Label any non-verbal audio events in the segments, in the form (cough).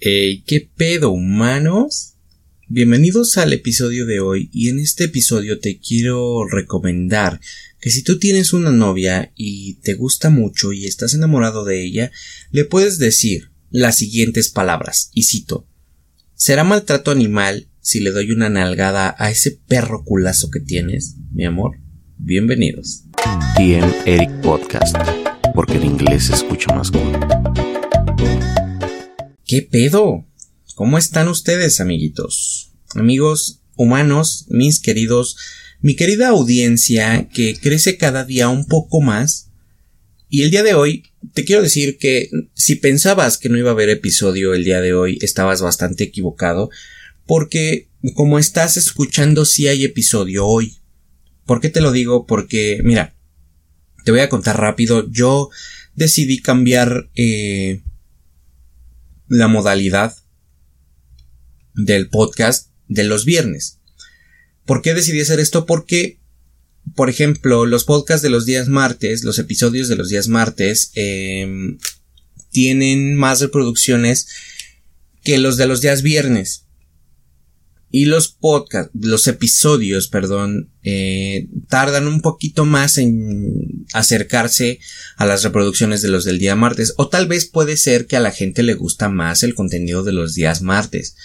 ¿Qué pedo, humanos? Bienvenidos al episodio de hoy y en este episodio te quiero recomendar que si tú tienes una novia y te gusta mucho y estás enamorado de ella, le puedes decir las siguientes palabras, y cito, ¿será maltrato animal si le doy una nalgada a ese perro culazo que tienes, mi amor? Bienvenidos. TN Eric Podcast, porque en inglés se escucha más cool. ¿Qué pedo? ¿Cómo están ustedes, amiguitos? Amigos humanos, mis queridos, mi querida audiencia que crece cada día un poco más. Y el día de hoy te quiero decir que si pensabas que no iba a haber episodio el día de hoy, estabas bastante equivocado, porque como estás escuchando sí hay episodio hoy. ¿Por qué te lo digo? Porque, mira, te voy a contar rápido, yo decidí cambiar eh, la modalidad del podcast de los viernes. ¿Por qué decidí hacer esto? Porque, por ejemplo, los podcasts de los días martes, los episodios de los días martes, em, tienen más reproducciones que los de los días viernes. Y los podcasts, los episodios, perdón, eh, tardan un poquito más en acercarse a las reproducciones de los del día martes. O tal vez puede ser que a la gente le gusta más el contenido de los días martes.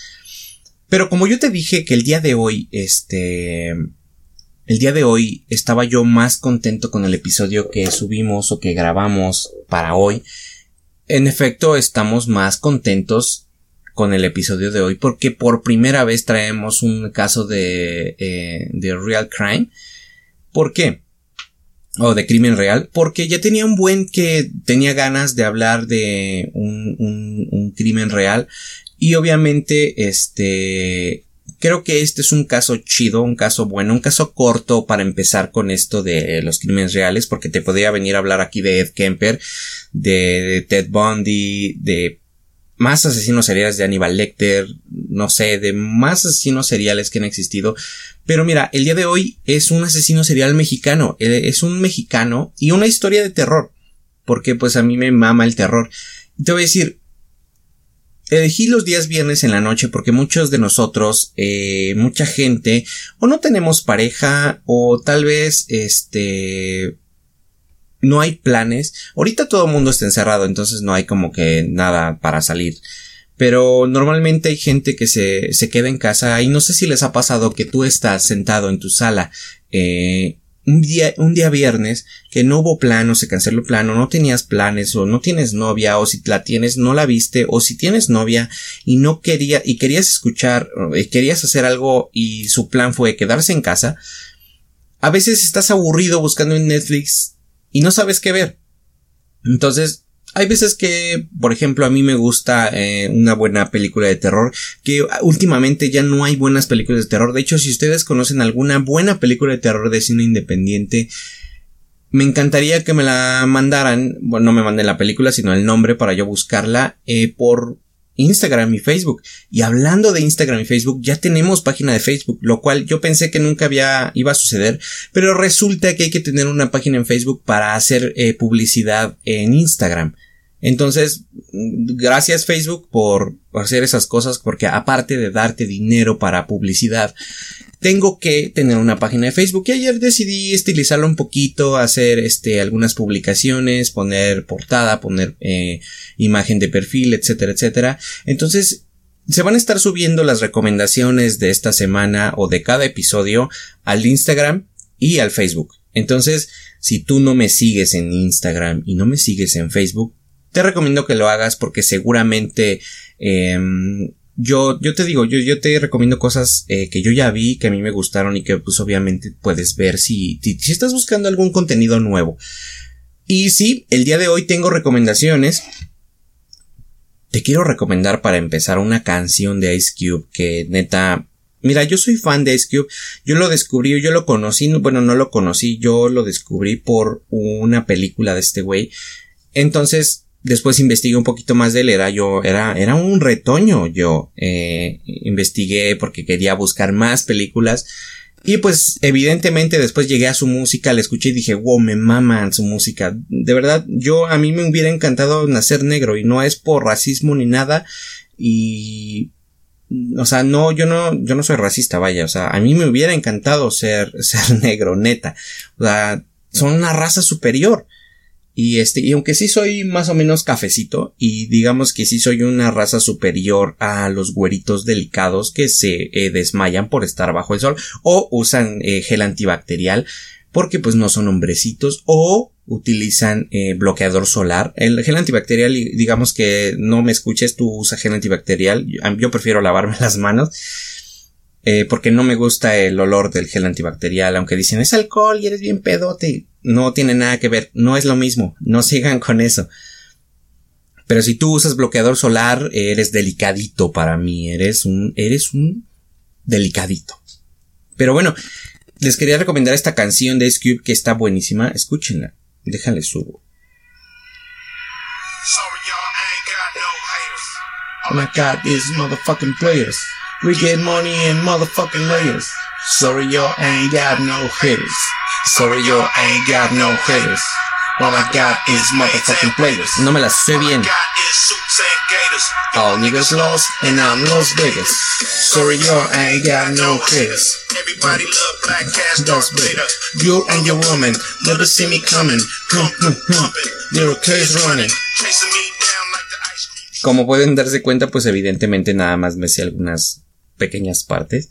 Pero como yo te dije que el día de hoy, este, el día de hoy estaba yo más contento con el episodio que subimos o que grabamos para hoy. En efecto, estamos más contentos con el episodio de hoy porque por primera vez traemos un caso de, eh, de real crime. ¿Por qué? O de crimen real. Porque ya tenía un buen que tenía ganas de hablar de un, un, un crimen real. Y obviamente, este, creo que este es un caso chido, un caso bueno, un caso corto para empezar con esto de los crímenes reales, porque te podría venir a hablar aquí de Ed Kemper, de Ted Bundy, de más asesinos seriales de Aníbal Lecter, no sé, de más asesinos seriales que han existido. Pero mira, el día de hoy es un asesino serial mexicano, eh, es un mexicano y una historia de terror, porque pues a mí me mama el terror. te voy a decir, elegí los días viernes en la noche porque muchos de nosotros, eh, mucha gente, o no tenemos pareja, o tal vez, este, no hay planes. Ahorita todo el mundo está encerrado, entonces no hay como que nada para salir. Pero normalmente hay gente que se, se queda en casa y no sé si les ha pasado que tú estás sentado en tu sala eh, un día, un día viernes que no hubo plano, se canceló el plano, no tenías planes o no tienes novia o si la tienes no la viste o si tienes novia y no quería y querías escuchar, eh, querías hacer algo y su plan fue quedarse en casa. A veces estás aburrido buscando en Netflix y no sabes qué ver. Entonces, hay veces que, por ejemplo, a mí me gusta eh, una buena película de terror, que últimamente ya no hay buenas películas de terror. De hecho, si ustedes conocen alguna buena película de terror de cine independiente, me encantaría que me la mandaran, bueno, no me manden la película, sino el nombre para yo buscarla eh, por Instagram y Facebook. Y hablando de Instagram y Facebook, ya tenemos página de Facebook, lo cual yo pensé que nunca había, iba a suceder, pero resulta que hay que tener una página en Facebook para hacer eh, publicidad en Instagram. Entonces, gracias Facebook por hacer esas cosas, porque aparte de darte dinero para publicidad, tengo que tener una página de Facebook y ayer decidí estilizarlo un poquito, hacer este algunas publicaciones, poner portada, poner eh, imagen de perfil, etcétera, etcétera. Entonces se van a estar subiendo las recomendaciones de esta semana o de cada episodio al Instagram y al Facebook. Entonces, si tú no me sigues en Instagram y no me sigues en Facebook, te recomiendo que lo hagas porque seguramente eh, yo, yo te digo, yo, yo te recomiendo cosas eh, que yo ya vi, que a mí me gustaron y que pues obviamente puedes ver si, si, si estás buscando algún contenido nuevo. Y sí, el día de hoy tengo recomendaciones. Te quiero recomendar para empezar una canción de Ice Cube que neta Mira, yo soy fan de Ice Cube. Yo lo descubrí, yo lo conocí, bueno, no lo conocí, yo lo descubrí por una película de este güey. Entonces, después investigué un poquito más de él, era yo, era, era un retoño yo, eh, investigué porque quería buscar más películas y pues evidentemente después llegué a su música, la escuché y dije, wow, me maman su música. De verdad, yo a mí me hubiera encantado nacer negro y no es por racismo ni nada. y o sea, no, yo no, yo no soy racista, vaya, o sea, a mí me hubiera encantado ser, (laughs) ser negro, neta. O sea, son una raza superior. Y este, y aunque sí soy más o menos cafecito, y digamos que sí soy una raza superior a los güeritos delicados que se eh, desmayan por estar bajo el sol, o usan eh, gel antibacterial, porque pues no son hombrecitos, o utilizan eh, bloqueador solar. El gel antibacterial, digamos que no me escuches, tú usas gel antibacterial. Yo prefiero lavarme (laughs) las manos. Eh, porque no me gusta el olor del gel antibacterial, aunque dicen es alcohol y eres bien pedote. No tiene nada que ver, no es lo mismo, no (laughs) sigan con eso. Pero si tú usas bloqueador solar, eres delicadito para mí, eres un, eres un delicadito. Pero bueno, les quería recomendar esta canción de Ice que está buenísima, escúchenla. Déjale subo. All I got is motherfucking players. We get money in motherfucking layers. Sorry, y'all ain't got no haters. Sorry, y'all ain't got no haters. All I got is motherfucking players. No me la sé bien. All niggas lost and I'm Las Vegas. Sorry, y'all ain't got no haters. Everybody love black cats, Darth Vader. You and your woman never see me coming. Your case running. Chasing me down like the ice cream. Como pueden darse cuenta, pues evidentemente nada más me sé algunas pequeñas partes.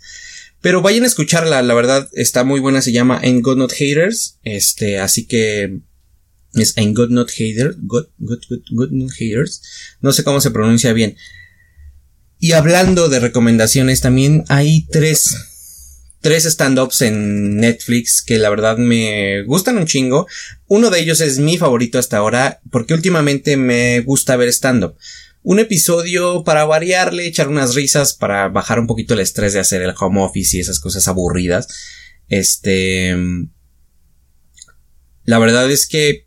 Pero vayan a escucharla, la verdad está muy buena, se llama Ain't Got Not Haters. Este, así que es Ain't Got Not Haters. Got, Not Haters. No sé cómo se pronuncia bien. Y hablando de recomendaciones, también hay tres, tres stand-ups en Netflix que la verdad me gustan un chingo. Uno de ellos es mi favorito hasta ahora porque últimamente me gusta ver stand-up un episodio para variarle, echar unas risas, para bajar un poquito el estrés de hacer el home office y esas cosas aburridas. Este. La verdad es que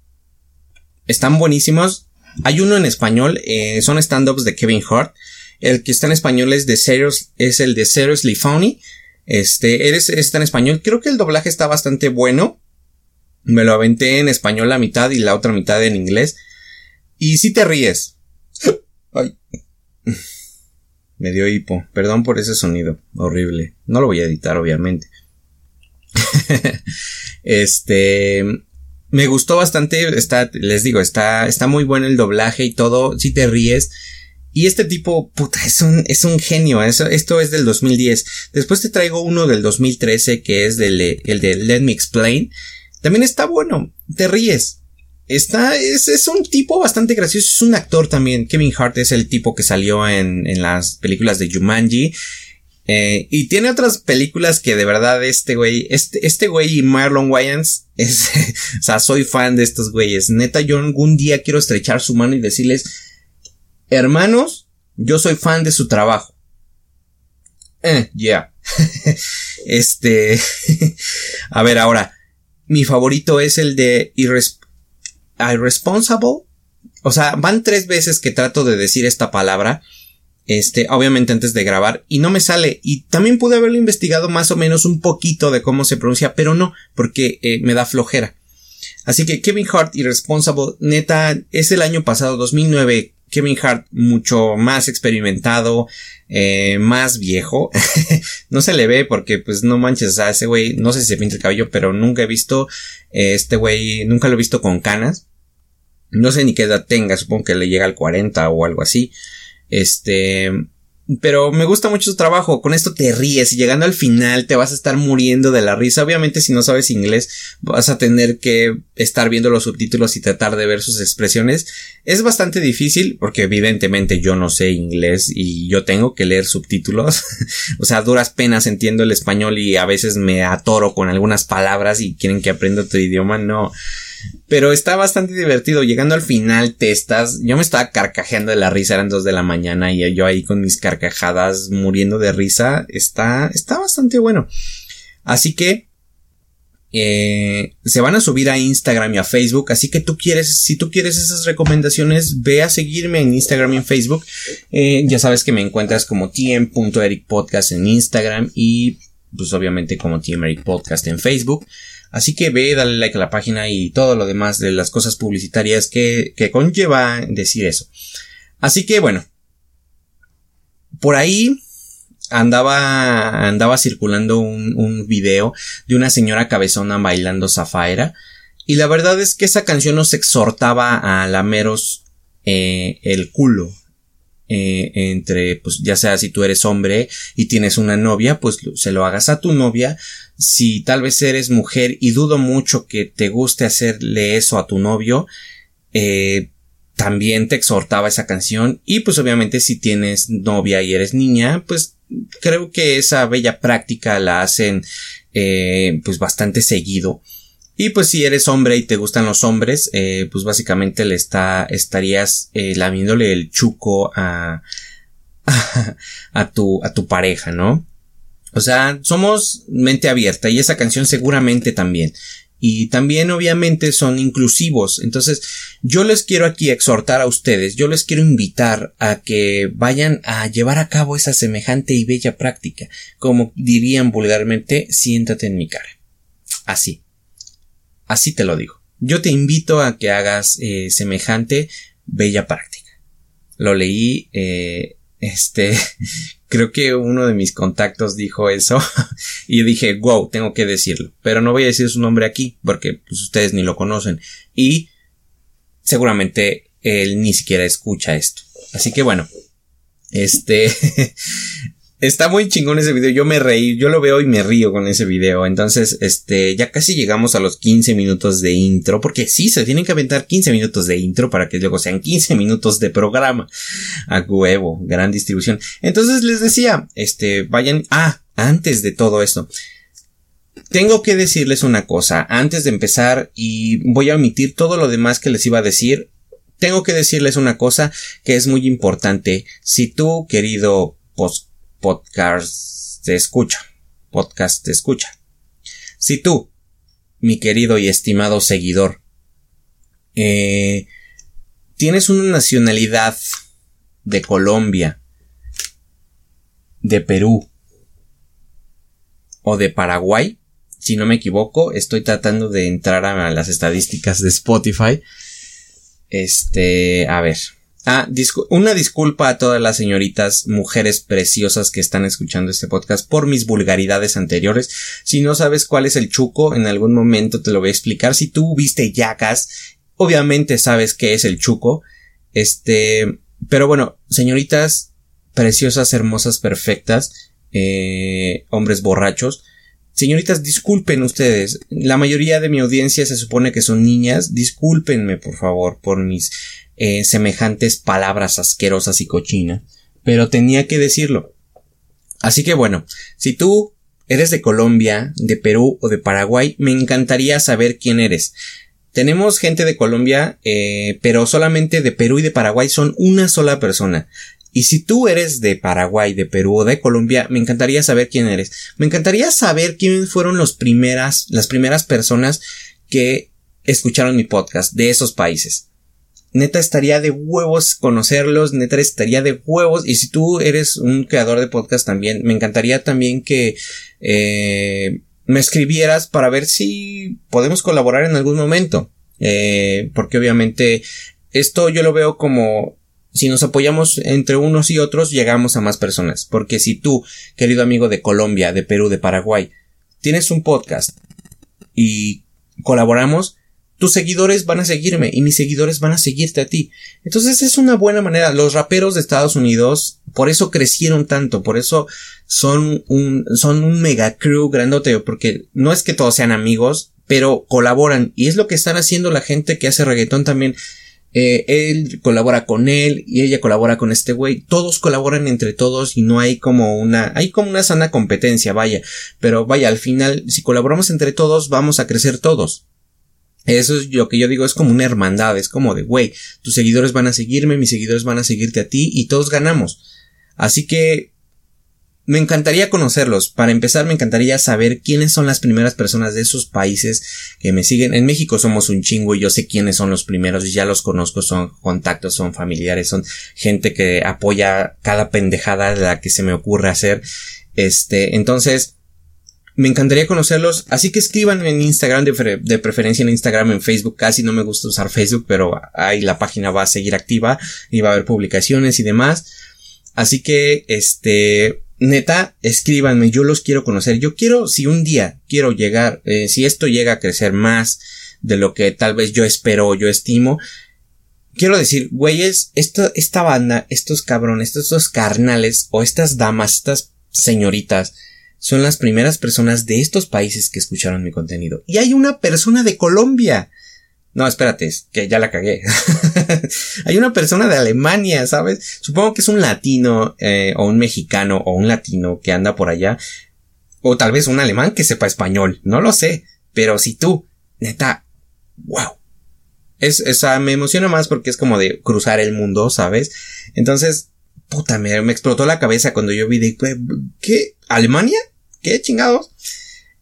están buenísimos. Hay uno en español, eh, son stand-ups de Kevin Hart. El que está en español es de Serious, es el de Seriously Funny. Este, eres, está en español. Creo que el doblaje está bastante bueno. Me lo aventé en español la mitad y la otra mitad en inglés. Y si te ríes. Ay. (laughs) Me dio hipo. Perdón por ese sonido. Horrible. No lo voy a editar, obviamente. (laughs) este. Me gustó bastante. Está, les digo, está, está muy bueno el doblaje y todo. Si te ríes. Y este tipo, puta, es un, es un genio. Esto es del 2010. Después te traigo uno del 2013 que es del, el de Let Me Explain. También está bueno. Te ríes. Está, es, es un tipo bastante gracioso, es un actor también. Kevin Hart es el tipo que salió en, en las películas de Jumanji. Eh, y tiene otras películas que de verdad este güey, este, este güey y Marlon Wayans, es, (laughs) o sea, soy fan de estos güeyes. Neta, yo algún día quiero estrechar su mano y decirles, hermanos, yo soy fan de su trabajo. Eh, ya. (laughs) este, (laughs) a ver ahora, mi favorito es el de Irres irresponsible. O sea, van tres veces que trato de decir esta palabra. Este, obviamente antes de grabar, y no me sale. Y también pude haberlo investigado más o menos un poquito de cómo se pronuncia, pero no, porque eh, me da flojera. Así que Kevin Hart Irresponsible, neta, es el año pasado, 2009. Kevin Hart mucho más experimentado, eh, más viejo. (laughs) no se le ve porque pues no manches, o sea, ese güey, no sé si se pinta el cabello, pero nunca he visto, eh, este güey, nunca lo he visto con canas. No sé ni qué edad tenga, supongo que le llega al 40 o algo así. Este, pero me gusta mucho su trabajo. Con esto te ríes y llegando al final te vas a estar muriendo de la risa. Obviamente si no sabes inglés vas a tener que estar viendo los subtítulos y tratar de ver sus expresiones. Es bastante difícil porque evidentemente yo no sé inglés y yo tengo que leer subtítulos. (laughs) o sea, duras penas entiendo el español y a veces me atoro con algunas palabras y quieren que aprenda otro idioma. No. Pero está bastante divertido. Llegando al final te estás, yo me estaba carcajeando de la risa, eran dos de la mañana y yo ahí con mis carcajadas muriendo de risa. Está, está bastante bueno. Así que, eh, se van a subir a Instagram y a Facebook, así que tú quieres, si tú quieres esas recomendaciones, ve a seguirme en Instagram y en Facebook. Eh, ya sabes que me encuentras como tm.ericpodcast en Instagram y pues obviamente como tm.ericpodcast en Facebook. Así que ve, dale like a la página y todo lo demás de las cosas publicitarias que, que conlleva decir eso. Así que bueno. por ahí andaba, andaba circulando un, video de una señora cabezona bailando Zafaera. Y la verdad es que esa canción nos exhortaba a lameros eh, el culo. Eh, entre, pues ya sea si tú eres hombre y tienes una novia, pues se lo hagas a tu novia. Si tal vez eres mujer y dudo mucho que te guste hacerle eso a tu novio, eh, también te exhortaba esa canción. Y pues obviamente si tienes novia y eres niña, pues creo que esa bella práctica la hacen eh, pues bastante seguido. Y pues si eres hombre y te gustan los hombres, eh, pues básicamente le está, estarías lamiéndole el chuco a, (laughs) a, tu, a tu pareja, ¿no? O sea, somos mente abierta y esa canción seguramente también. Y también obviamente son inclusivos. Entonces, yo les quiero aquí exhortar a ustedes, yo les quiero invitar a que vayan a llevar a cabo esa semejante y bella práctica. Como dirían vulgarmente, siéntate en mi cara. Así. Así te lo digo. Yo te invito a que hagas eh, semejante bella práctica. Lo leí, eh, este, (laughs) creo que uno de mis contactos dijo eso (laughs) y dije, wow, tengo que decirlo. Pero no voy a decir su nombre aquí porque pues, ustedes ni lo conocen y seguramente él ni siquiera escucha esto. Así que bueno, este, (laughs) Está muy chingón ese video, yo me reí, yo lo veo y me río con ese video. Entonces, este, ya casi llegamos a los 15 minutos de intro, porque sí, se tienen que aventar 15 minutos de intro para que luego sean 15 minutos de programa. A huevo, gran distribución. Entonces les decía, este, vayan, ah, antes de todo esto. Tengo que decirles una cosa, antes de empezar, y voy a omitir todo lo demás que les iba a decir, tengo que decirles una cosa que es muy importante. Si tú, querido post podcast te escucha. Podcast te escucha. Si tú, mi querido y estimado seguidor, eh, tienes una nacionalidad de Colombia, de Perú o de Paraguay, si no me equivoco, estoy tratando de entrar a las estadísticas de Spotify. Este, a ver, Ah, una disculpa a todas las señoritas, mujeres preciosas que están escuchando este podcast por mis vulgaridades anteriores. Si no sabes cuál es el chuco, en algún momento te lo voy a explicar. Si tú viste yacas, obviamente sabes qué es el chuco. Este, pero bueno, señoritas preciosas, hermosas, perfectas, eh, hombres borrachos. Señoritas, disculpen ustedes. La mayoría de mi audiencia se supone que son niñas. Discúlpenme, por favor, por mis eh, semejantes palabras asquerosas y cochinas, pero tenía que decirlo. Así que bueno, si tú eres de Colombia, de Perú o de Paraguay, me encantaría saber quién eres. Tenemos gente de Colombia, eh, pero solamente de Perú y de Paraguay son una sola persona. Y si tú eres de Paraguay, de Perú o de Colombia, me encantaría saber quién eres. Me encantaría saber quiénes fueron los primeras, las primeras personas que escucharon mi podcast de esos países neta estaría de huevos conocerlos, neta estaría de huevos. Y si tú eres un creador de podcast también, me encantaría también que eh, me escribieras para ver si podemos colaborar en algún momento. Eh, porque obviamente esto yo lo veo como si nos apoyamos entre unos y otros llegamos a más personas. Porque si tú, querido amigo de Colombia, de Perú, de Paraguay, tienes un podcast y colaboramos, tus seguidores van a seguirme y mis seguidores van a seguirte a ti. Entonces es una buena manera. Los raperos de Estados Unidos por eso crecieron tanto, por eso son un, son un mega crew grandote, porque no es que todos sean amigos, pero colaboran y es lo que están haciendo la gente que hace reggaetón también. Eh, él colabora con él y ella colabora con este güey. Lo colaboran entre todos y no hay como una, hay como una sana competencia, vaya. Pero vaya, al final, si colaboramos entre todos, vamos a crecer todos. Eso es lo que yo digo, es como una hermandad, es como de, güey, tus seguidores van a seguirme, mis seguidores van a seguirte a ti y todos ganamos. Así que me encantaría conocerlos. Para empezar, me encantaría saber quiénes son las primeras personas de esos países que me siguen. En México somos un chingo y yo sé quiénes son los primeros y ya los conozco, son contactos, son familiares, son gente que apoya cada pendejada de la que se me ocurre hacer. Este, entonces, me encantaría conocerlos, así que escriban en Instagram, de, preferencia en Instagram, en Facebook, casi no me gusta usar Facebook, pero ahí la página va a seguir activa y va a haber publicaciones y demás. Así que, este, neta, escríbanme, yo los quiero conocer. Yo quiero, si un día quiero llegar, eh, si esto llega a crecer más de lo que tal vez yo espero o yo estimo, quiero decir, güeyes, esta, esta banda, estos cabrones, estos carnales o estas damas, estas señoritas, son las primeras personas de estos países que escucharon mi contenido. Y hay una persona de Colombia. No, espérate, que ya la cagué. (laughs) hay una persona de Alemania, ¿sabes? Supongo que es un latino eh, o un mexicano o un latino que anda por allá. O tal vez un alemán que sepa español. No lo sé. Pero si tú, neta, wow. Es, esa me emociona más porque es como de cruzar el mundo, ¿sabes? Entonces, puta, me, me explotó la cabeza cuando yo vi de, ¿qué? ¿Alemania? ¿Qué chingados?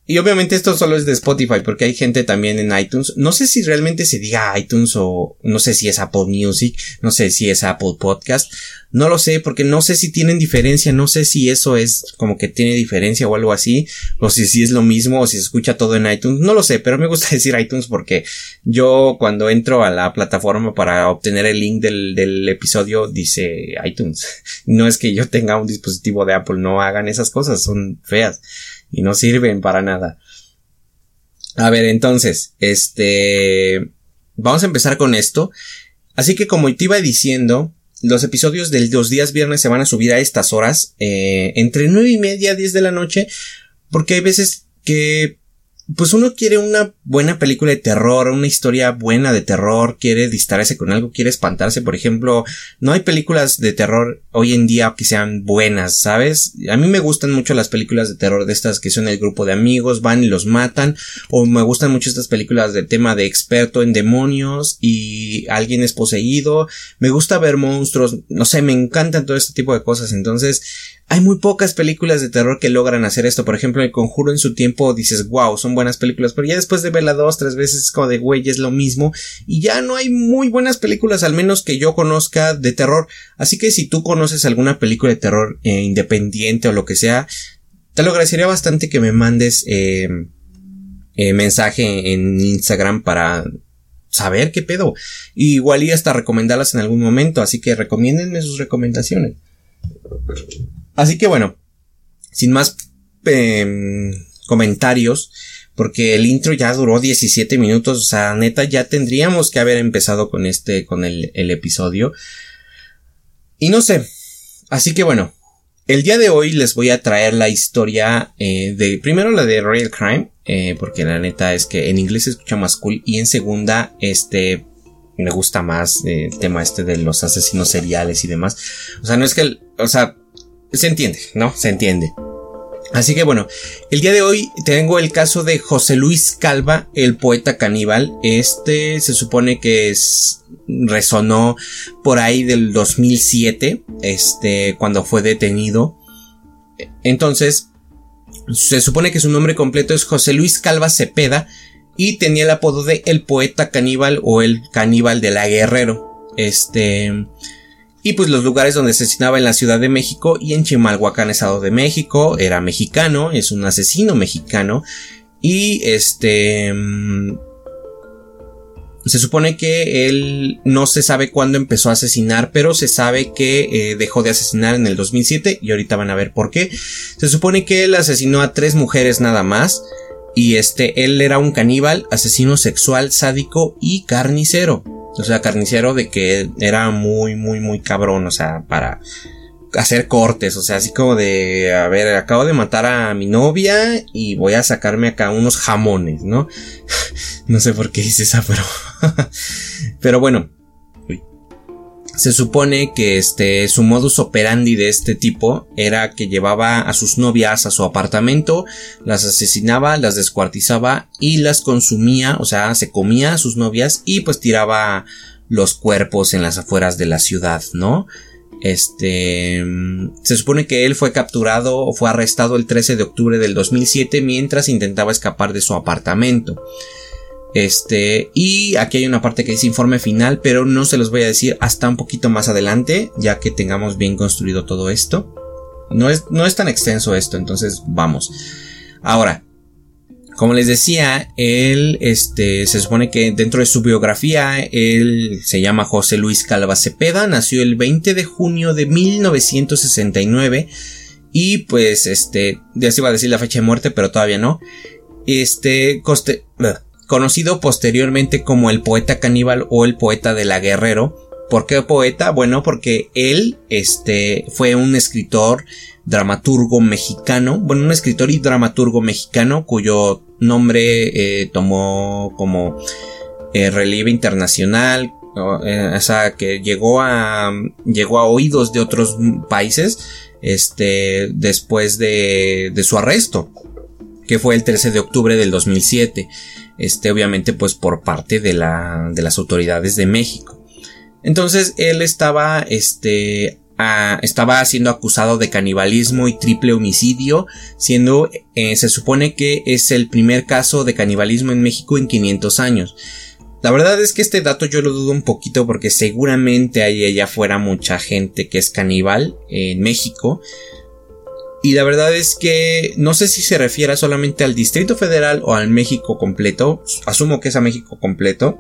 Y obviamente esto solo es de Spotify porque hay gente también en iTunes. No sé si realmente se diga iTunes o no sé si es Apple Music, no sé si es Apple Podcast. No lo sé porque no sé si tienen diferencia, no sé si eso es como que tiene diferencia o algo así, o si, si es lo mismo o si se escucha todo en iTunes. No lo sé, pero me gusta (laughs) decir iTunes porque yo cuando entro a la plataforma para obtener el link del, del episodio dice iTunes. (laughs) No es que yo tenga un dispositivo de Apple, no hagan esas cosas, son feas y no sirven para nada. A ver, entonces, este, vamos a empezar con esto. Así que como te iba diciendo, los episodios de los días viernes se van a subir a estas horas, eh, entre nueve y media, 10 de la noche, porque hay veces que pues uno quiere una buena película de terror, una historia buena de terror, quiere distraerse con algo, quiere espantarse, por ejemplo, no hay películas de terror hoy en día que sean buenas, ¿sabes? A mí me gustan mucho las películas de terror de estas que son el grupo de amigos, van y los matan, o me gustan mucho estas películas de tema de experto en demonios y alguien es poseído, me gusta ver monstruos, no sé, me encantan todo este tipo de cosas, entonces hay muy pocas películas de terror que logran hacer esto. Por ejemplo, El Conjuro en su tiempo dices, wow, son buenas películas, pero ya después de verla dos, tres veces es como de, güey, es lo mismo. Y ya no hay muy buenas películas, al menos que yo conozca, de terror. Así que si tú conoces alguna película de terror eh, independiente o lo que sea, te lo agradecería bastante que me mandes eh, eh, mensaje en Instagram para saber qué pedo. igual y hasta recomendarlas en algún momento, así que recomiéndenme sus recomendaciones. Así que bueno, sin más em, comentarios, porque el intro ya duró 17 minutos, o sea, neta, ya tendríamos que haber empezado con este, con el, episodio. Y no sé, así que bueno, el día de hoy les voy a traer la historia eh, de, primero la de Real Crime, eh, porque la neta es que en inglés se escucha más cool, y en segunda, este, me gusta más eh, el tema este de los asesinos seriales y demás. O sea, no es que, o sea, se entiende, ¿no? Se entiende. Así que bueno, el día de hoy tengo el caso de José Luis Calva, el poeta caníbal. Este se supone que es, resonó por ahí del 2007, este, cuando fue detenido. Entonces, se supone que su nombre completo es José Luis Calva Cepeda y tenía el apodo de el poeta caníbal o el caníbal de la Guerrero. Este, y pues los lugares donde asesinaba en la Ciudad de México y en Chimalhuacán, Estado de México, era mexicano, es un asesino mexicano y este mm, se supone que él no se sabe cuándo empezó a asesinar, pero se sabe que eh, dejó de asesinar en el 2007 y ahorita van a ver por qué. Se supone que él asesinó a tres mujeres nada más y este él era un caníbal, asesino sexual, sádico y carnicero. O sea, carnicero de que era muy, muy, muy cabrón, o sea, para hacer cortes, o sea, así como de, a ver, acabo de matar a mi novia y voy a sacarme acá unos jamones, ¿no? (laughs) no sé por qué hice esa, pero... (laughs) pero bueno, se supone que este, su modus operandi de este tipo era que llevaba a sus novias a su apartamento, las asesinaba, las descuartizaba y las consumía, o sea, se comía a sus novias y pues tiraba los cuerpos en las afueras de la ciudad, ¿no? Este, se supone que él fue capturado o fue arrestado el 13 de octubre del 2007 mientras intentaba escapar de su apartamento. Este, y aquí hay una parte que dice informe final, pero no se los voy a decir hasta un poquito más adelante, ya que tengamos bien construido todo esto. No es, no es tan extenso esto, entonces vamos. Ahora, Como les decía, él, este, se supone que dentro de su biografía, él se llama José Luis Calva Cepeda, nació el 20 de junio de 1969 y pues, este, ya se iba a decir la fecha de muerte, pero todavía no. Este, coste, conocido posteriormente como el poeta caníbal o el poeta de la guerrero. ¿Por qué poeta? Bueno, porque él, este, fue un escritor, dramaturgo mexicano, bueno, un escritor y dramaturgo mexicano cuyo nombre eh, tomó como eh, relieve internacional, eh, o sea, que llegó a, llegó a oídos de otros países, este, después de, de su arresto, que fue el 13 de octubre del 2007, este, obviamente, pues por parte de la, de las autoridades de México. Entonces, él estaba, este, estaba siendo acusado de canibalismo y triple homicidio, siendo, eh, se supone que es el primer caso de canibalismo en México en 500 años. La verdad es que este dato yo lo dudo un poquito porque seguramente hay allá afuera mucha gente que es caníbal en México. Y la verdad es que no sé si se refiere solamente al Distrito Federal o al México completo. Asumo que es a México completo.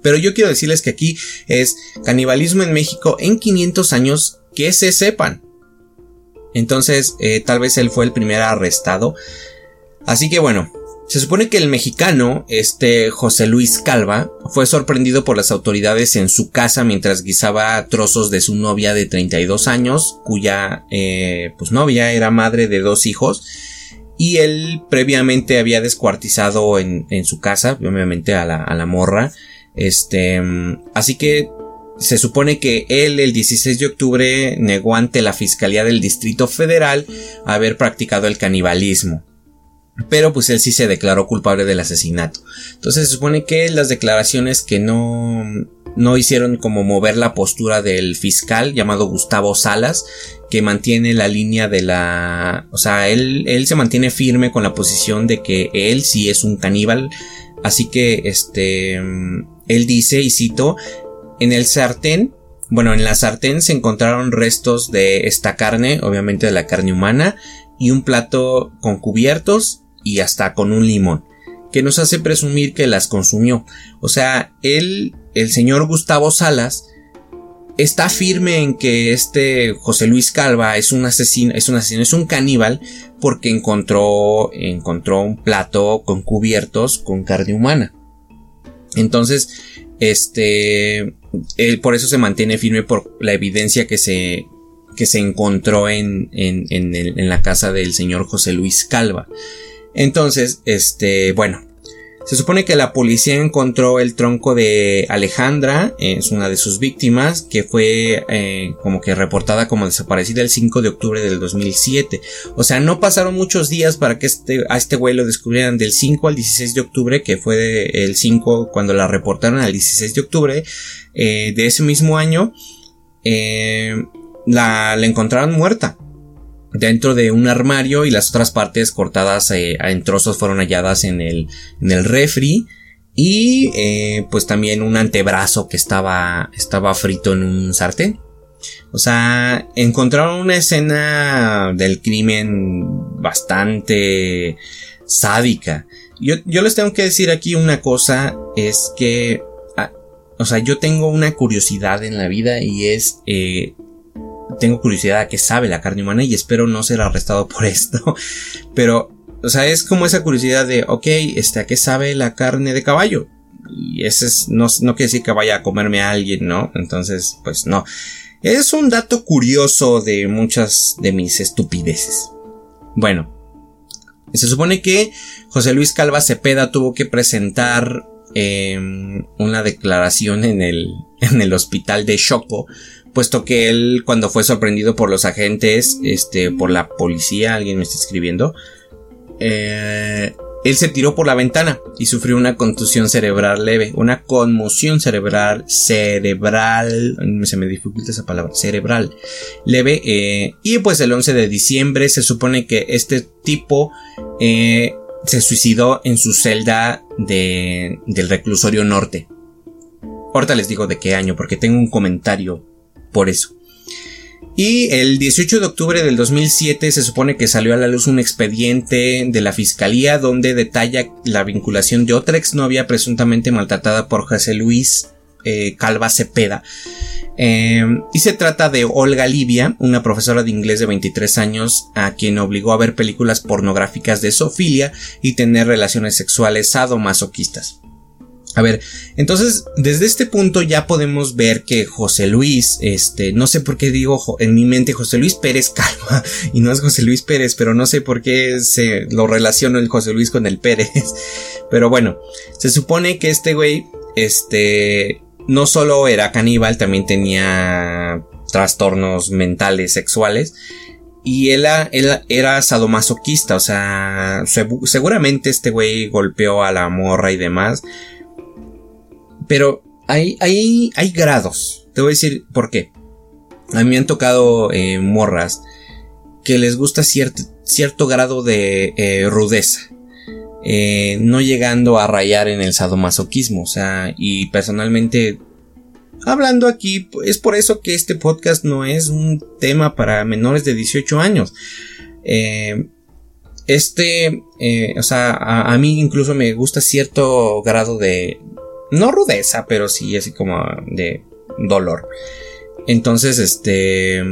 Pero yo quiero decirles que aquí es canibalismo en México en 500 años que se sepan. Entonces, eh, tal vez él fue el primer arrestado. Así que bueno, se supone que el mexicano, este José Luis Calva, fue sorprendido por las autoridades en su casa mientras guisaba trozos de su novia de 32 años, cuya eh, pues novia era madre de dos hijos, y él previamente había descuartizado en, en su casa, obviamente a la, a la morra, este, así que se supone que él el 16 de octubre negó ante la Fiscalía del Distrito Federal haber practicado el canibalismo. Pero pues él sí se declaró culpable del asesinato. Entonces se supone que las declaraciones que no, no hicieron como mover la postura del fiscal llamado Gustavo Salas, que mantiene la línea de la, o sea, él, él se mantiene firme con la posición de que él sí es un caníbal. Así que, este, él dice, y cito, en el sartén, bueno, en la sartén se encontraron restos de esta carne, obviamente de la carne humana, y un plato con cubiertos y hasta con un limón, que nos hace presumir que las consumió. O sea, él, el señor Gustavo Salas, está firme en que este José Luis Calva es un asesino, es un asesino, es un caníbal, porque encontró, encontró un plato con cubiertos con carne humana. Entonces, este, él por eso se mantiene firme por la evidencia que se, que se encontró en, en, en, en la casa del señor José Luis Calva. Entonces, este, bueno, se supone que la policía encontró el tronco de Alejandra, es una de sus víctimas, que fue eh, como que reportada como desaparecida el 5 de octubre del 2007. O sea, no pasaron muchos días para que este, a este güey lo descubrieran del 5 al 16 de octubre, que fue el 5 cuando la reportaron al 16 de octubre eh, de ese mismo año. Eh, la, la encontraron muerta dentro de un armario y las otras partes cortadas eh, en trozos fueron halladas en el, en el refri y eh, pues también un antebrazo que estaba, estaba frito en un sartén. O sea, encontraron una escena del crimen bastante sádica. Yo, yo les tengo que decir aquí una cosa, es que, ah, o sea, yo tengo una curiosidad en la vida y es eh, tengo curiosidad a qué sabe la carne humana y espero no ser arrestado (laughs) por esto. Pero, o sea, es como esa curiosidad de, ok, este, ¿a qué sabe la carne de caballo? Y ese es, no, no quiere decir que vaya a comerme a alguien, ¿no? Entonces, pues no. Es un dato curioso de muchas de mis estupideces. Bueno, se supone que José Luis Calva Cepeda tuvo que presentar eh, una declaración en el, en el hospital de Choco puesto que él cuando fue sorprendido por los agentes, este, por la policía, alguien me está escribiendo, eh, él se tiró por la ventana y sufrió una contusión cerebral leve, una conmoción cerebral, cerebral, se me dificulta esa palabra, cerebral, leve, eh, y pues el 11 de diciembre se supone que este tipo eh, se suicidó en su celda de, del reclusorio norte. Ahorita les digo de qué año, porque tengo un comentario por eso. Y el 18 de octubre del 2007 se supone que salió a la luz un expediente de la fiscalía donde detalla la vinculación de otra exnovia presuntamente maltratada por José Luis eh, Calva Cepeda. Em, y se trata de Olga Livia, una profesora de inglés de 23 años a quien obligó a ver películas pornográficas de Sofía y tener relaciones sexuales sadomasoquistas. A ver, entonces desde este punto ya podemos ver que José Luis, este, no sé por qué digo en mi mente José Luis Pérez (laughs) Calma y no es José Luis Pérez, pero no sé por qué se lo relaciono el José Luis con el Pérez. (laughs) Pero bueno, se supone que este güey, este, no solo era caníbal, también tenía trastornos mentales sexuales. Y él, era sadomasoquista, o sea, seguramente este güey golpeó a la morra y demás. Pero hay, hay, hay grados. Te voy a decir por qué. A mí me han tocado eh, morras que les gusta cierto, cierto grado de eh, rudeza. Eh, no llegando a rayar en el sadomasoquismo. O sea, y personalmente, hablando aquí, es por eso que este podcast no es un tema para menores de 18 años. este, o sea, a, mí incluso me gusta cierto grado de, no rudeza, pero sí así como de dolor. Entonces, este,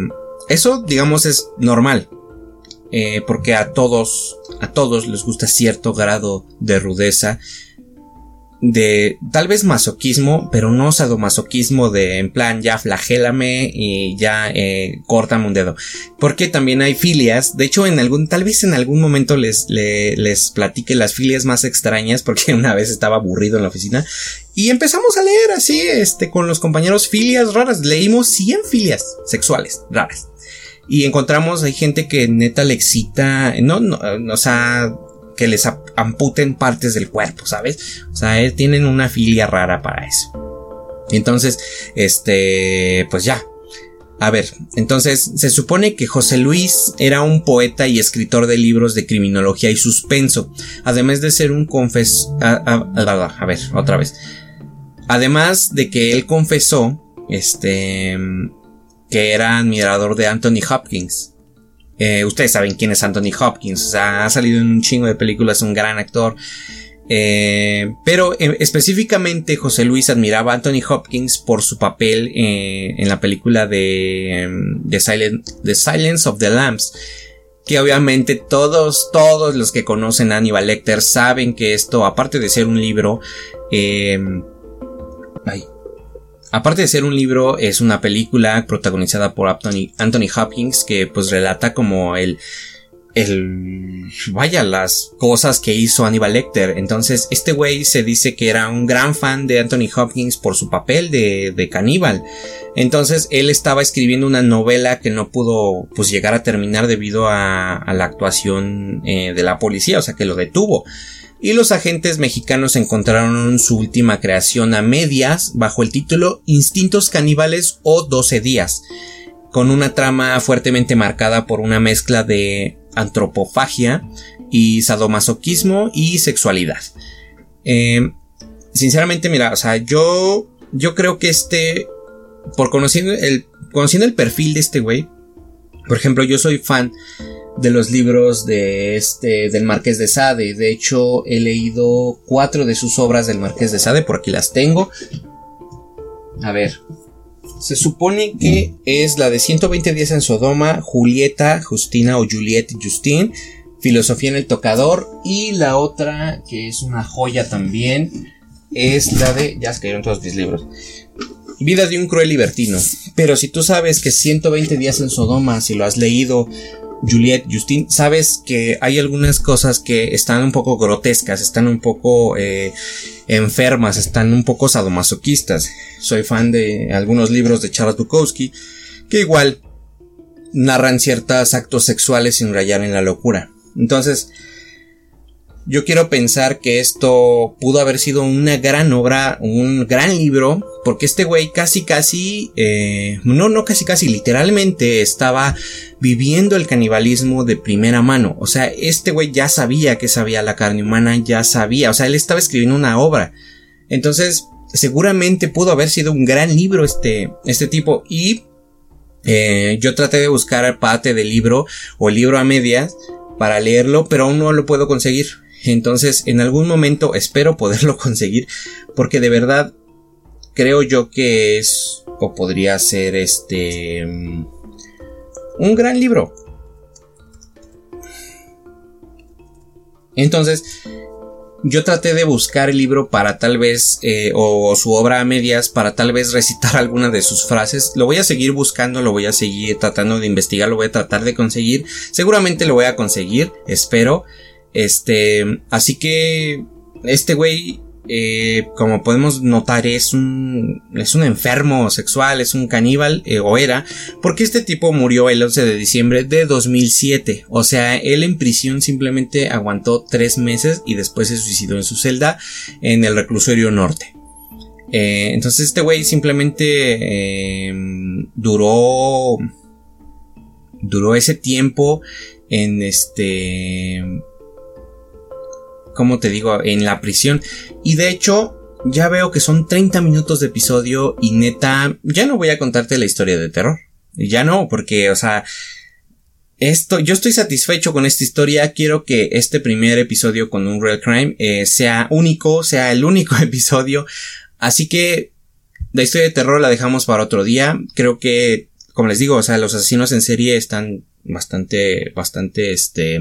eso digamos es normal. Eh, porque a todos, a todos les gusta cierto grado de rudeza de tal vez masoquismo, pero no sadomasoquismo de en plan ya flagélame y ya eh, córtame un dedo. Porque también hay filias, de hecho en algún, tal vez en algún momento les, les platique las filias más extrañas porque (laughs) una vez estaba aburrido en la oficina y empezamos a leer así, este, con los compañeros filias raras, leímos 100 filias sexuales raras. Y encontramos, hay gente que neta le excita, no, no, o sea, que les amputen partes del cuerpo, ¿sabes? O sea, eh, tienen una filia rara para eso. Entonces, este, pues ya. A ver, entonces se supone que José Luis era un poeta y escritor de libros de criminología y suspenso, además de ser un confes... A, a ver, otra vez. Además de que él confesó, este, que era admirador de Anthony Hopkins. Eh, ustedes saben quién es Anthony Hopkins, o sea, ha salido en un chingo de películas, un gran actor. Eh, pero eh, específicamente José Luis admiraba a Anthony Hopkins por su papel en la película de The, Silence of the Lambs. Que obviamente todos, todos los que conocen a Hannibal Lecter saben que esto, aparte de ser un libro, ay, Aparte de ser un libro, es una película protagonizada por Anthony, Hopkins que pues relata como el, el, vaya, las cosas que hizo Hannibal Lecter. Entonces, este güey se dice que era un gran fan de Anthony Hopkins por su papel de, de caníbal. Entonces, él estaba escribiendo una novela que no pudo, pues, llegar a terminar debido a, la actuación eh, de la policía, o sea, que lo detuvo y los agentes mexicanos encontraron su última creación a medias bajo el título Instintos caníbales o 12 días, con una trama fuertemente marcada por una mezcla de antropofagia y sadomasoquismo y sexualidad. Eh, sinceramente, mira, o sea, yo, yo creo que este, por conociendo el, conociendo el perfil de este güey, por ejemplo, yo soy fan de los libros de este del Marqués de Sade. De hecho, he leído cuatro de sus obras del Marqués de Sade, por aquí las tengo. A ver. Se supone que es la de 120 días en Sodoma, Julieta, Justina o Juliette Justin, Filosofía en el Tocador y la otra que es una joya también es la de ya se cayeron todos mis libros. Vida de un cruel libertino. Pero si tú sabes que 120 días en Sodoma, si lo has leído Juliette Justin, sabes que hay algunas cosas que están un poco grotescas, están un poco eh, enfermas, están un poco sadomasoquistas. Soy fan de algunos libros de Charles Bukowski que igual narran ciertos actos sexuales sin rayar en la locura. Entonces, yo quiero pensar que esto pudo haber sido una gran obra, un gran libro, porque este güey casi casi, eh, no, no casi casi, literalmente estaba viviendo el canibalismo de primera mano. O sea, este güey ya sabía que sabía la carne humana, ya sabía, o sea, él estaba escribiendo una obra. Entonces, seguramente pudo haber sido un gran libro este, este tipo y Eh, yo traté de buscar parte del libro o el libro a medias para leerlo, pero aún no lo puedo conseguir. Entonces, en algún momento espero poderlo (laughs) conseguir, porque de verdad creo yo que es o podría ser este mm, un gran libro. Entonces, yo traté de buscar el libro para tal vez, eh, o su obra a medias, para tal vez recitar (laughs) alguna de sus frases. Lo voy a seguir buscando, lo voy a seguir tratando de investigar, lo voy a tratar de conseguir. Seguramente lo voy a conseguir, espero. Este, así que, este güey eh, como podemos notar, es un, es un enfermo sexual, es un caníbal, eh, o era, porque este tipo murió el 11 de diciembre de 2007. O sea, él en prisión simplemente aguantó tres meses y después se suicidó en su celda en el reclusorio norte. Eh, entonces este güey simplemente duró duró ese tiempo en este como te digo, en la prisión. Y de hecho, ya veo que son 30 minutos de episodio y neta, ya no voy a contarte la historia de terror. Ya no, porque, o sea, esto, yo estoy satisfecho con esta historia. Quiero que este primer episodio con un Real Crime eh, sea único, sea el único (laughs) episodio. Así que la historia de terror la dejamos para otro día. Creo que, como les digo, o sea, los asesinos en serie están bastante, bastante, este,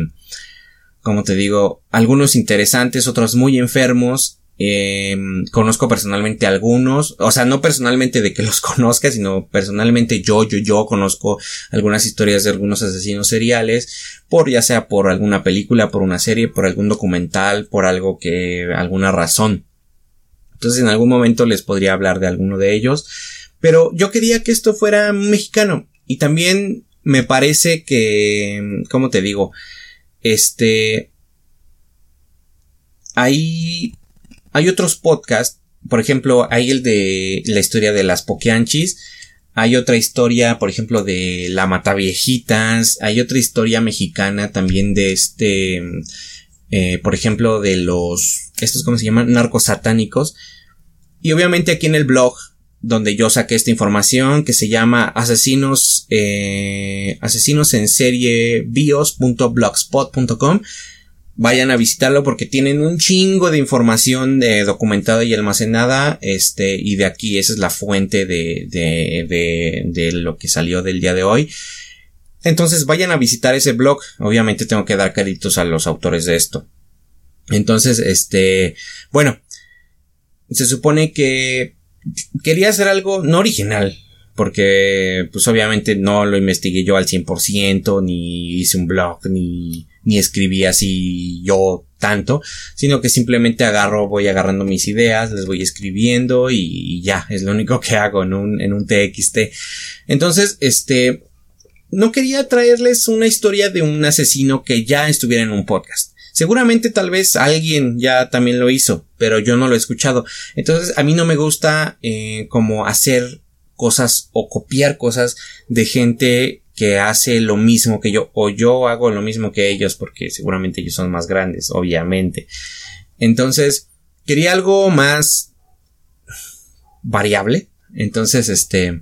como te digo, algunos interesantes, otros muy enfermos. Eh, conozco personalmente algunos, o sea, no personalmente de que (laughs) los conozca, sino personalmente yo, yo, yo conozco algunas historias de algunos asesinos seriales, por ya sea por alguna película, por una serie, por algún documental, por algo que, alguna razón. Entonces en algún momento les podría hablar de alguno de ellos, pero yo quería que esto fuera mexicano y también me parece que, ¿cómo te digo? Este. Hay. Hay otros podcasts. Por ejemplo, hay el de la historia de las Pokeanchis. Hay otra historia, por ejemplo, de la Mataviejitas. Hay otra historia mexicana también de este. Eh, por ejemplo, de los. Estos, ¿cómo se llaman? Narcos satánicos. Y obviamente aquí en el blog donde yo saqué esta información que se llama asesinos eh, asesinos en serie bios.blogspot.com vayan a visitarlo porque tienen un chingo de información eh, documentada y almacenada este y de aquí esa es la fuente de, de, de, de lo que salió del día de hoy. Entonces vayan a visitar ese blog. Obviamente tengo que dar créditos a los autores de esto. Entonces este bueno se supone que quería hacer algo no original, porque pues obviamente no lo investigué yo al 100%, ni hice un blog, ni, ni escribí así yo tanto, sino que simplemente agarro, voy agarrando mis ideas, les voy escribiendo y, ya, es lo único que hago en un, en un TXT. Entonces, este, no quería traerles una historia de un asesino que ya estuviera en un podcast. Seguramente tal vez alguien ya también lo hizo, pero yo no lo he escuchado. Entonces a mí no me gusta eh, como hacer cosas o copiar cosas de gente que hace lo mismo que yo o yo hago lo mismo que ellos porque seguramente ellos son más grandes, obviamente. Entonces quería algo más variable. Entonces este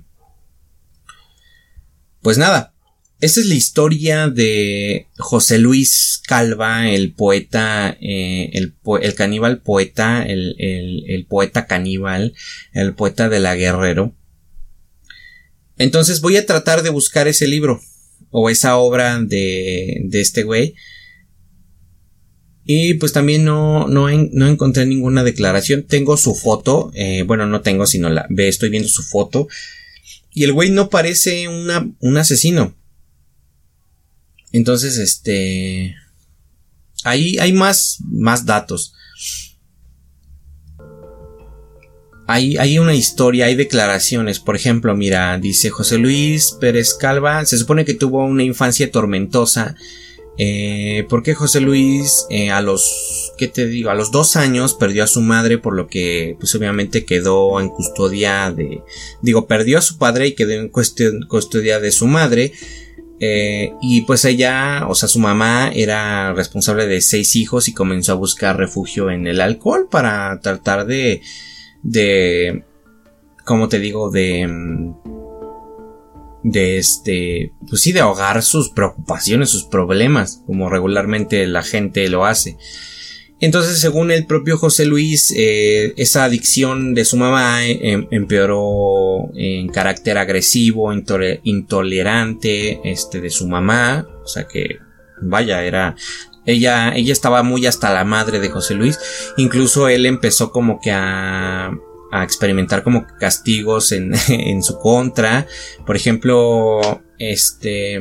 pues nada, esta es la historia de José Luis Calva, el poeta, eh, el, caníbal poeta, el, poeta caníbal, el poeta de la guerrero. Entonces voy a tratar de buscar ese libro o esa obra de, de este güey. Y pues también no, no, encontré ninguna declaración. Tengo su foto, eh, bueno, no tengo, sino la estoy viendo su foto. Y el güey no parece una, un asesino entonces, este, ahí hay más, más datos. Hay, hay, una historia, hay declaraciones. Por ejemplo, mira, dice José Luis Pérez Calva, se supone que tuvo una infancia tormentosa. Eh, porque José Luis eh, a los, ¿qué te digo? A los dos años perdió a su madre por lo que pues obviamente quedó en custodia de, digo, perdió a su padre y quedó en custodia de su madre. Eh, y pues ella, o sea, su mamá era responsable de seis hijos y comenzó a buscar refugio en el alcohol para tratar de, de, como te digo, de, de este, pues sí, de ahogar sus preocupaciones, sus problemas, como regularmente la gente lo hace. Entonces, según el propio José Luis, eh, esa adicción de su mamá eh, empeoró en carácter agresivo, intolerante, este, de su mamá, o sea que, vaya, era, ella, ella estaba muy hasta la madre de José Luis, incluso él empezó como que a, a experimentar como castigos en, (laughs) en su contra, por ejemplo, este,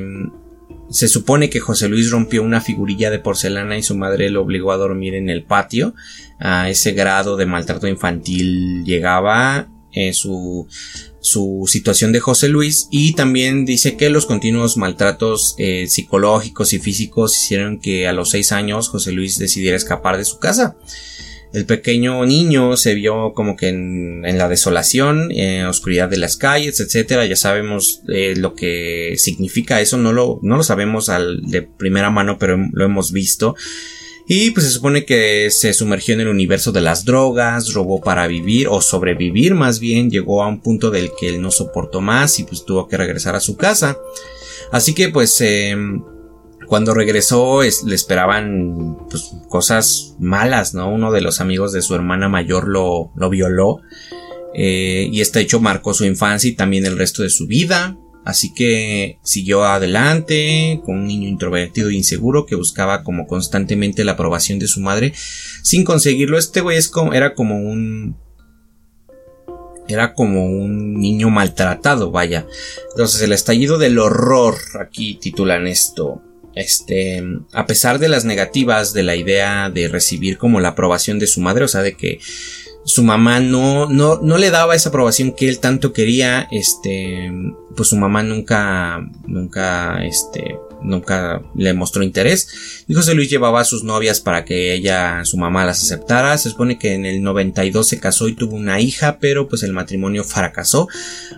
se supone que José Luis rompió una figurilla de porcelana y su madre lo obligó a dormir en el patio. A ese grado de maltrato infantil llegaba eh, su, su situación de José Luis y también dice que los continuos maltratos eh, psicológicos y físicos hicieron que a los seis años José Luis decidiera escapar de su casa. El pequeño niño se vio como que en, la desolación, en oscuridad de las calles, etcétera. Ya sabemos eh, lo que significa eso, no lo, no lo sabemos al, de primera mano, pero lo hemos visto. Y pues se supone que se sumergió en el universo de las drogas, robó para vivir o sobrevivir más bien, llegó a un punto del que él no soportó más y pues tuvo que regresar a su casa. Así que pues eh, cuando regresó le esperaban pues, cosas malas, ¿no? Uno de los amigos de su hermana mayor lo, violó eh, y este hecho marcó su infancia y también el resto de su vida. Así que siguió adelante con un niño introvertido e inseguro que buscaba como constantemente la aprobación de su madre sin conseguirlo. Este güey como, era como un era como un niño maltratado, vaya. Entonces el estallido del horror, aquí titulan esto, este, a pesar de las negativas de la idea de recibir como la aprobación de su madre, o sea, de que su mamá no, no, no le daba esa aprobación que él tanto quería, este, pues su mamá nunca, nunca, este, nunca le mostró interés. Y José Luis llevaba a sus novias para que ella, su mamá las aceptara. Se supone que en el 92 se casó y tuvo una hija, pero pues el matrimonio fracasó.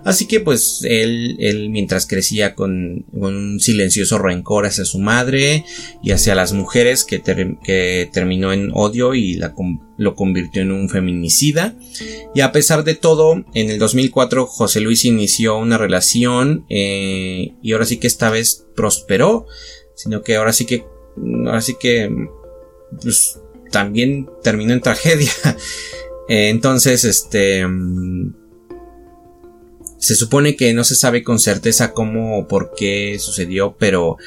Así que pues él, él mientras crecía con, un silencioso rencor hacia su madre y hacia las mujeres que, que terminó en odio y la, lo convirtió en un feminicida. Y a pesar de todo, en el 2004 José Luis inició una relación eh, y ahora sí que esta vez prosperó, sino que ahora sí que, ahora sí que, pues, también terminó en tragedia. (laughs) Entonces, este, se supone que no se sabe con certeza cómo o por qué sucedió, pero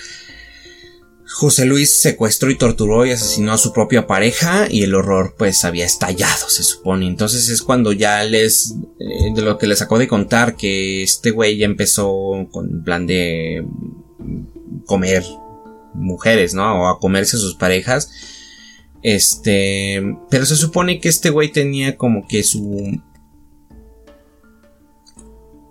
José Luis secuestró y torturó y asesinó a su propia pareja y el horror pues había estallado, se supone. Entonces es cuando ya les, eh, de lo que les acabo de contar, que este güey ya empezó con plan de comer mujeres, ¿no? O a comerse a sus parejas. Este, pero se supone que este güey tenía como que su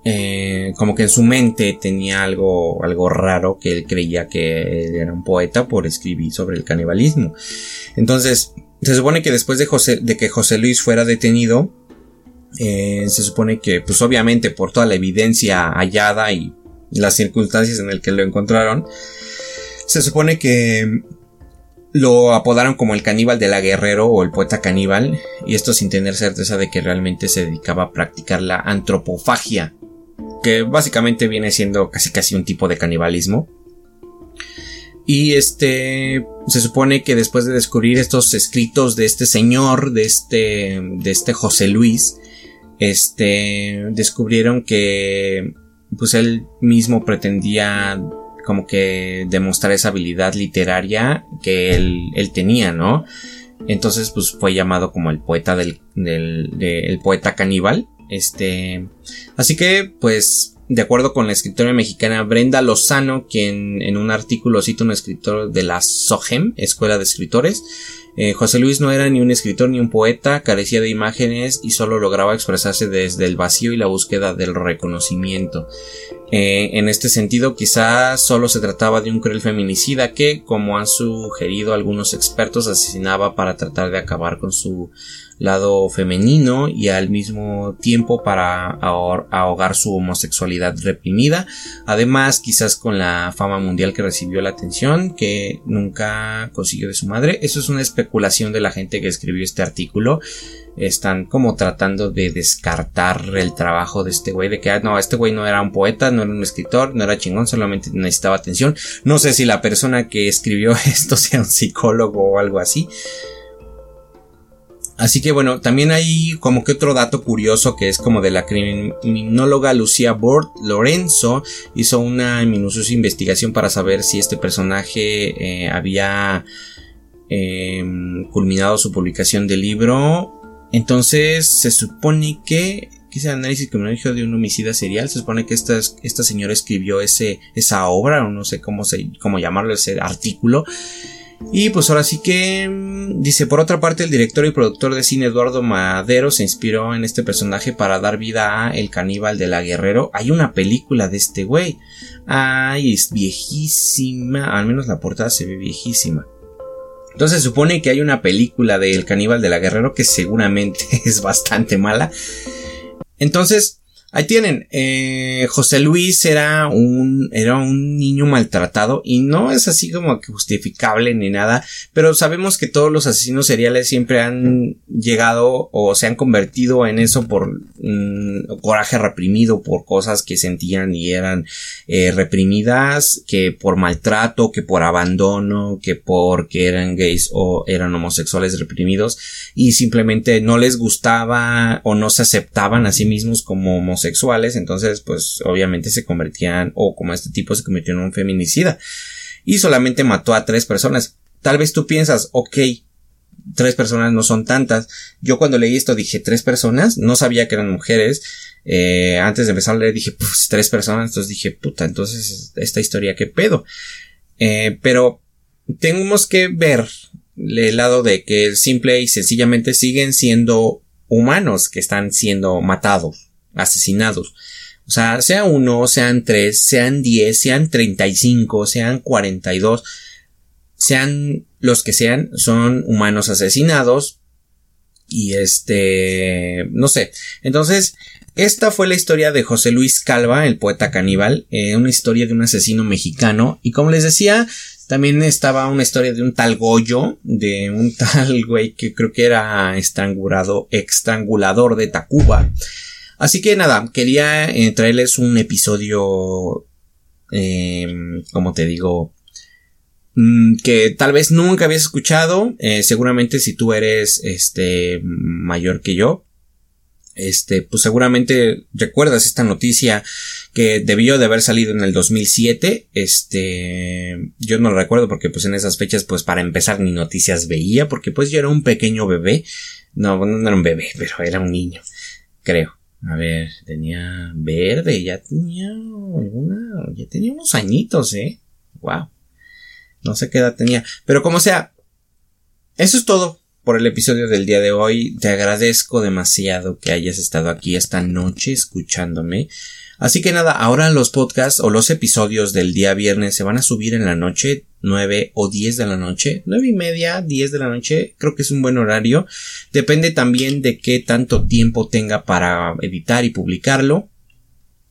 eh, como que en su mente tenía algo, algo raro que él creía que él era un poeta por escribir sobre el canibalismo. Entonces, se supone que después de, José, de que José Luis fuera detenido, eh, se supone que, pues obviamente por toda la evidencia hallada y las circunstancias en las que lo encontraron, se supone que lo apodaron como el caníbal de la guerrero o el poeta caníbal, y esto sin tener certeza de que realmente se dedicaba a practicar la antropofagia, que básicamente viene siendo casi casi un tipo de canibalismo. Y este se supone que después de descubrir estos escritos de este señor, de este, de este José Luis, este, descubrieron que, pues él mismo pretendía como que demostrar esa habilidad literaria que él, él tenía, ¿no? Entonces, pues fue llamado como el poeta del, del, el poeta caníbal. Este, así que, pues, de acuerdo con la escritora mexicana Brenda Lozano, quien en un artículo cita un escritor de la SOGEM, Escuela de Escritores, eh, José Luis no era ni un escritor ni un poeta, carecía de imágenes y solo lograba expresarse desde el vacío y la búsqueda del reconocimiento. Eh, en este sentido, quizás solo se trataba de un cruel feminicida que, como han sugerido algunos expertos, asesinaba para tratar de acabar con su lado femenino y al mismo tiempo para ahogar su homosexualidad reprimida. Además, quizás con la fama mundial que recibió la atención que nunca consiguió de su madre. Eso es una especulación de la gente que escribió este artículo. Están como tratando de descartar el trabajo de este güey, de que ah, no, este güey no era un poeta, no era un escritor, no era chingón, solamente necesitaba atención. No sé si la persona que escribió (laughs) esto sea un psicólogo o algo así. Así que bueno, también hay como que otro dato curioso que es como de la criminóloga Lucía Bort Lorenzo hizo una minuciosa investigación para saber si este personaje eh, había em, culminado su publicación del libro. Entonces se supone que que es el análisis criminológico de un homicida serial. Se supone que esta, esta señora escribió ese, esa obra, o no sé cómo, se, cómo llamarlo, ese artículo. Y pues ahora sí que mm, dice, por otra parte, el director y productor de cine Eduardo Madero se inspiró en este personaje para dar vida a El caníbal de la Guerrero. Hay una película de este güey. Ay, es viejísima, al menos la portada se ve viejísima. Entonces supone que hay una película de El caníbal de la Guerrero que seguramente (laughs) es bastante mala. Entonces, Ahí tienen, eh, José Luis era un, era un niño maltratado y no es así como que justificable ni nada, pero sabemos que todos los asesinos seriales siempre han llegado o se han convertido en eso por mm, coraje reprimido, por cosas que sentían y eran eh, reprimidas, que por maltrato, que por abandono, que porque eran gays o eran homosexuales reprimidos y simplemente no les gustaba o no se aceptaban a sí mismos como homosexuales sexuales, entonces pues obviamente se convertían, o como este tipo se convirtió en un feminicida. Y solamente mató a tres personas. Tal vez tú piensas, ok, tres personas no son tantas. Yo cuando leí esto dije tres personas, no sabía que eran mujeres. Eh, antes de empezar a leer dije, pues tres personas, entonces dije, puta, entonces esta historia qué pedo. Eh, pero tenemos que ver el lado de que simple y sencillamente siguen siendo humanos que están siendo matados asesinados. O sea, sea uno, sean tres, sean diez, sean treinta y cinco, sean cuarenta y dos, sean los que sean, son humanos asesinados. Y este, no sé. Entonces, esta fue la historia de José Luis Calva, el poeta caníbal, eh, una historia de un asesino mexicano. Y como les decía, también estaba una historia de un tal Goyo, de un (laughs) tal güey que creo que era estrangulado, estrangulador de Tacuba. Así que nada, quería eh, traerles un episodio, eh, como te digo, mm, que tal vez nunca habías escuchado. Eh, seguramente si tú eres este mayor que yo, este, pues seguramente recuerdas esta noticia que debió de haber salido en el 2007. Este, yo no lo recuerdo porque pues en esas fechas pues para empezar ni noticias veía porque pues yo era un pequeño bebé. No, no era un bebé, pero era un niño, creo. A ver, tenía verde, ya tenía alguna, ya tenía unos añitos, eh. Wow. No sé qué edad tenía. Pero como sea, eso es todo por el episodio del día de hoy. Te agradezco demasiado que hayas estado aquí esta noche escuchándome. Así que nada, ahora los podcasts o los episodios del día viernes se van a subir en la noche, 9 o 10 de la noche, 9 y media, 10 de la noche, creo que es un buen horario. Depende también de qué tanto tiempo tenga para editar y publicarlo.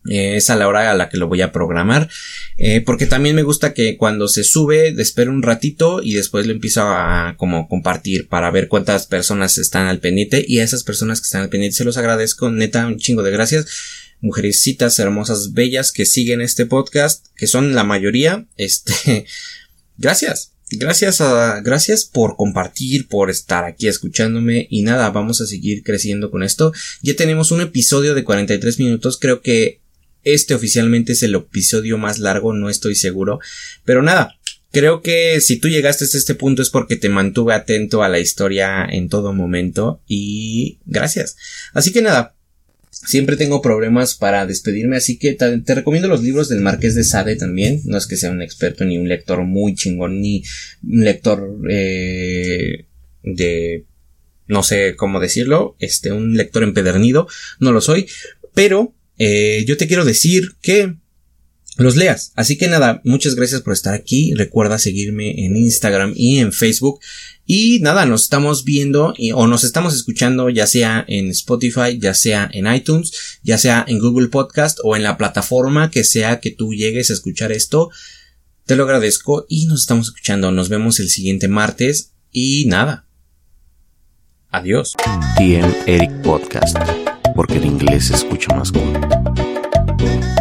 Eh, es a la hora a la que lo voy a programar. Eh, porque también me gusta que cuando se sube, espero un ratito y después lo empiezo a como compartir para ver cuántas personas están al pendiente. Y a esas personas que están al pendiente se los agradezco. Neta, un chingo de gracias mujercitas hermosas, bellas que siguen este podcast, que son la mayoría, este, (laughs) gracias. Gracias a, gracias por compartir, por estar aquí escuchándome y nada, vamos a seguir creciendo con esto. Ya tenemos un episodio de 43 minutos, creo que este oficialmente es el episodio más largo, no estoy seguro, pero nada, Creo que si tú llegaste a este punto es porque te mantuve atento a la historia en todo momento y gracias. Así que nada, Siempre tengo problemas para despedirme, así que te, recomiendo los libros del Marqués de Sade también. No es que sea un experto ni un lector muy chingón, ni un lector eh, de no sé cómo decirlo, este, un lector empedernido, no lo soy, pero eh, yo te quiero decir que los leas. Así que nada, muchas gracias por estar aquí. Recuerda seguirme en Instagram y en Facebook. Y nada, nos estamos viendo o nos estamos escuchando ya sea en Spotify, ya sea en iTunes, ya sea en Google Podcast o en la plataforma que sea que tú llegues a escuchar esto. Te lo agradezco y nos estamos escuchando. Nos vemos el siguiente martes. Y nada. Adiós. TM Eric Podcast, porque en inglés se escucha más cool.